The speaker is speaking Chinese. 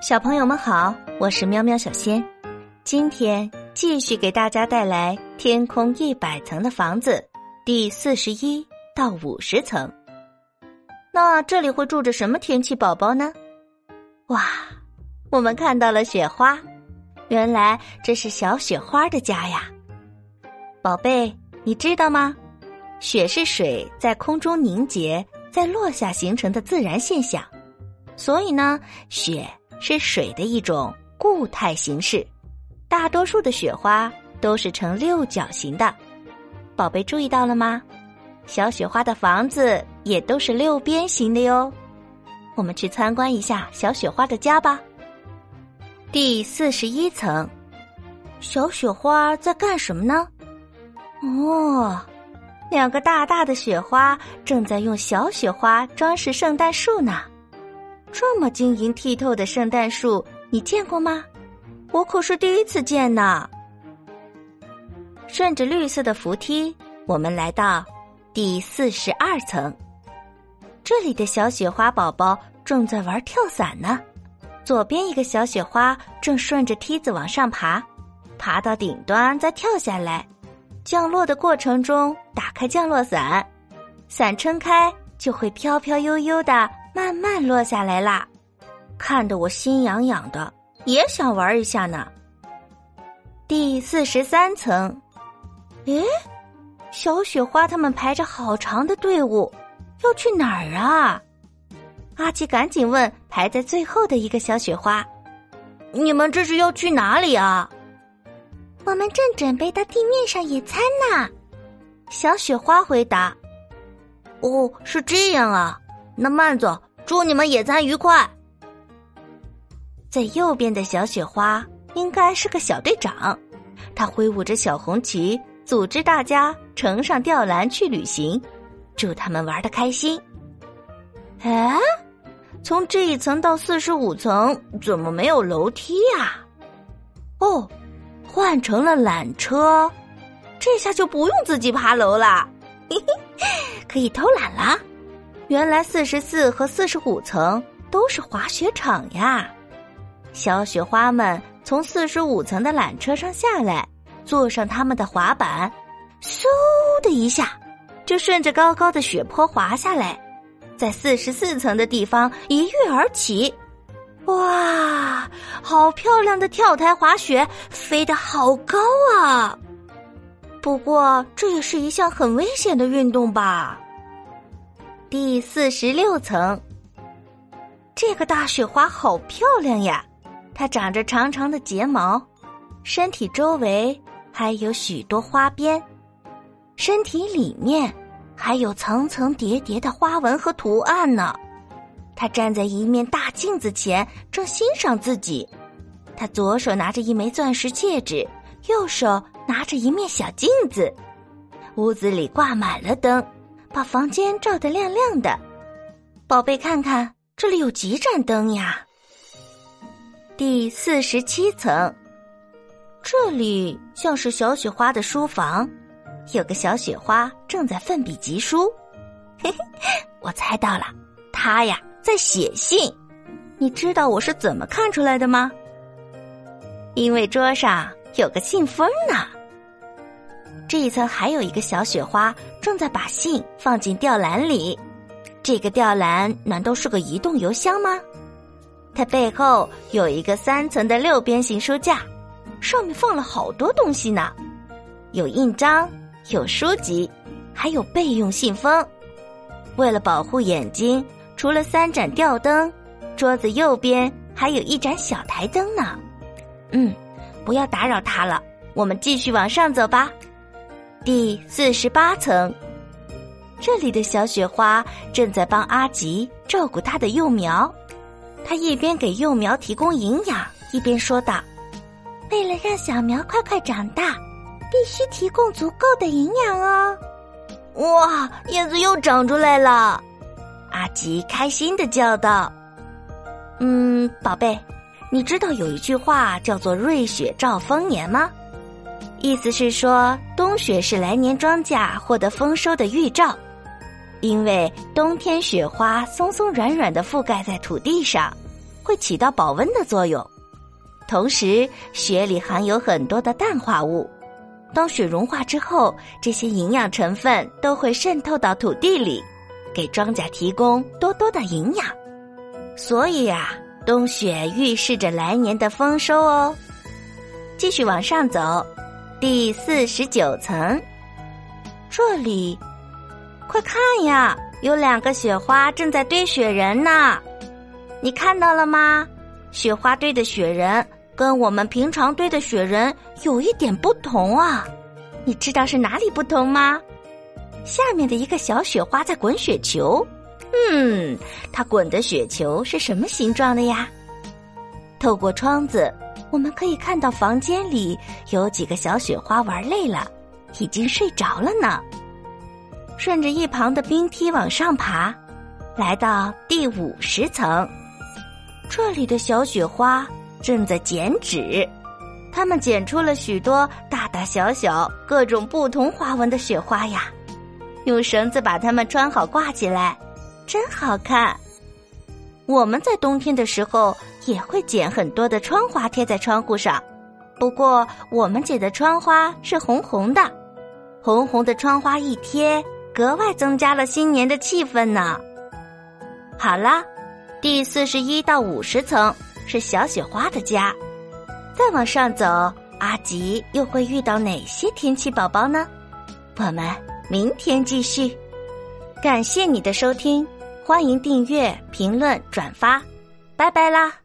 小朋友们好，我是喵喵小仙，今天继续给大家带来《天空一百层的房子》第四十一到五十层。那这里会住着什么天气宝宝呢？哇，我们看到了雪花，原来这是小雪花的家呀。宝贝，你知道吗？雪是水在空中凝结再落下形成的自然现象，所以呢，雪。是水的一种固态形式，大多数的雪花都是呈六角形的。宝贝注意到了吗？小雪花的房子也都是六边形的哟。我们去参观一下小雪花的家吧。第四十一层，小雪花在干什么呢？哦，两个大大的雪花正在用小雪花装饰圣诞树呢。这么晶莹剔透的圣诞树，你见过吗？我可是第一次见呢。顺着绿色的扶梯，我们来到第四十二层。这里的小雪花宝宝正在玩跳伞呢。左边一个小雪花正顺着梯子往上爬，爬到顶端再跳下来。降落的过程中，打开降落伞，伞撑开就会飘飘悠悠的。慢慢落下来啦，看得我心痒痒的，也想玩一下呢。第四十三层，诶，小雪花他们排着好长的队伍，要去哪儿啊？阿奇赶紧问排在最后的一个小雪花：“你们这是要去哪里啊？”我们正准备到地面上野餐呢。小雪花回答：“哦，是这样啊。”那慢走，祝你们野餐愉快。在右边的小雪花应该是个小队长，他挥舞着小红旗，组织大家乘上吊篮去旅行，祝他们玩的开心。哎，从这一层到四十五层怎么没有楼梯呀？哦，换成了缆车，这下就不用自己爬楼了，嘿嘿，可以偷懒了。原来四十四和四十五层都是滑雪场呀！小雪花们从四十五层的缆车上下来，坐上他们的滑板，嗖的一下，就顺着高高的雪坡滑下来，在四十四层的地方一跃而起。哇，好漂亮的跳台滑雪，飞得好高啊！不过这也是一项很危险的运动吧？第四十六层，这个大雪花好漂亮呀！它长着长长的睫毛，身体周围还有许多花边，身体里面还有层层叠叠的花纹和图案呢。它站在一面大镜子前，正欣赏自己。他左手拿着一枚钻石戒指，右手拿着一面小镜子。屋子里挂满了灯。把房间照得亮亮的，宝贝，看看这里有几盏灯呀？第四十七层，这里像是小雪花的书房，有个小雪花正在奋笔疾书。嘿嘿，我猜到了，他呀在写信。你知道我是怎么看出来的吗？因为桌上有个信封呢。这一层还有一个小雪花正在把信放进吊篮里，这个吊篮难道是个移动邮箱吗？它背后有一个三层的六边形书架，上面放了好多东西呢，有印章，有书籍，还有备用信封。为了保护眼睛，除了三盏吊灯，桌子右边还有一盏小台灯呢。嗯，不要打扰它了，我们继续往上走吧。第四十八层，这里的小雪花正在帮阿吉照顾他的幼苗。他一边给幼苗提供营养，一边说道：“为了让小苗快快长大，必须提供足够的营养哦。”哇，叶子又长出来了！阿吉开心的叫道：“嗯，宝贝，你知道有一句话叫做‘瑞雪兆丰年’吗？”意思是说，冬雪是来年庄稼获得丰收的预兆，因为冬天雪花松松软软的覆盖在土地上，会起到保温的作用。同时，雪里含有很多的氮化物，当雪融化之后，这些营养成分都会渗透到土地里，给庄稼提供多多的营养。所以呀，冬雪预示着来年的丰收哦。继续往上走，第四十九层，这里，快看呀，有两个雪花正在堆雪人呢。你看到了吗？雪花堆的雪人。跟我们平常堆的雪人有一点不同啊，你知道是哪里不同吗？下面的一个小雪花在滚雪球，嗯，它滚的雪球是什么形状的呀？透过窗子，我们可以看到房间里有几个小雪花玩累了，已经睡着了呢。顺着一旁的冰梯往上爬，来到第五十层，这里的小雪花。正在剪纸，他们剪出了许多大大小小、各种不同花纹的雪花呀。用绳子把它们穿好挂起来，真好看。我们在冬天的时候也会剪很多的窗花贴在窗户上，不过我们剪的窗花是红红的，红红的窗花一贴，格外增加了新年的气氛呢。好了，第四十一到五十层。是小雪花的家，再往上走，阿吉又会遇到哪些天气宝宝呢？我们明天继续。感谢你的收听，欢迎订阅、评论、转发，拜拜啦！